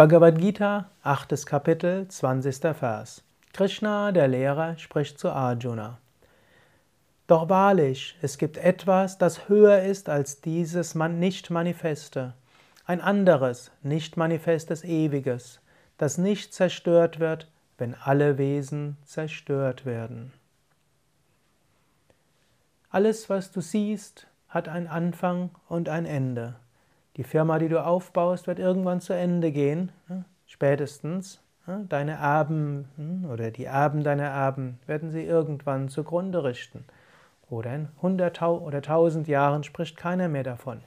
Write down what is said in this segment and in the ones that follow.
Bhagavad Gita, 8. Kapitel, 20. Vers. Krishna, der Lehrer, spricht zu Arjuna. Doch wahrlich, es gibt etwas, das höher ist als dieses Nicht-Manifeste. Ein anderes, nicht-manifestes Ewiges, das nicht zerstört wird, wenn alle Wesen zerstört werden. Alles, was du siehst, hat einen Anfang und ein Ende. Die Firma, die du aufbaust, wird irgendwann zu Ende gehen, ne? spätestens. Ne? Deine Erben hm, oder die Erben deiner Erben werden sie irgendwann zugrunde richten. Oder in 100 oder 1000 Jahren spricht keiner mehr davon.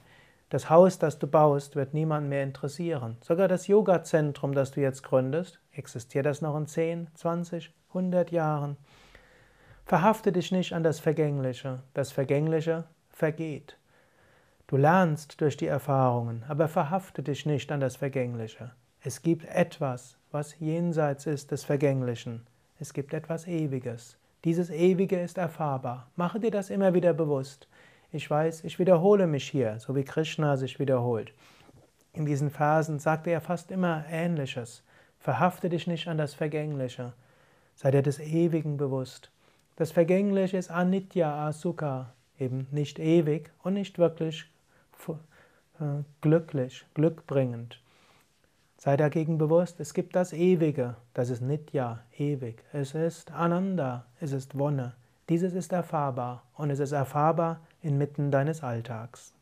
Das Haus, das du baust, wird niemand mehr interessieren. Sogar das Yoga-Zentrum, das du jetzt gründest, existiert das noch in 10, 20, 100 Jahren. Verhafte dich nicht an das Vergängliche. Das Vergängliche vergeht. Du lernst durch die Erfahrungen, aber verhafte dich nicht an das Vergängliche. Es gibt etwas, was jenseits ist des Vergänglichen. Es gibt etwas Ewiges. Dieses Ewige ist erfahrbar. Mache dir das immer wieder bewusst. Ich weiß, ich wiederhole mich hier, so wie Krishna sich wiederholt. In diesen Phasen sagt er fast immer Ähnliches. Verhafte dich nicht an das Vergängliche. Sei dir des Ewigen bewusst. Das Vergängliche ist Anitya Asukha, eben nicht ewig und nicht wirklich glücklich, glückbringend. Sei dagegen bewusst, es gibt das Ewige, das ist Nitya, ewig. Es ist Ananda, es ist Wonne. Dieses ist erfahrbar und es ist erfahrbar inmitten deines Alltags.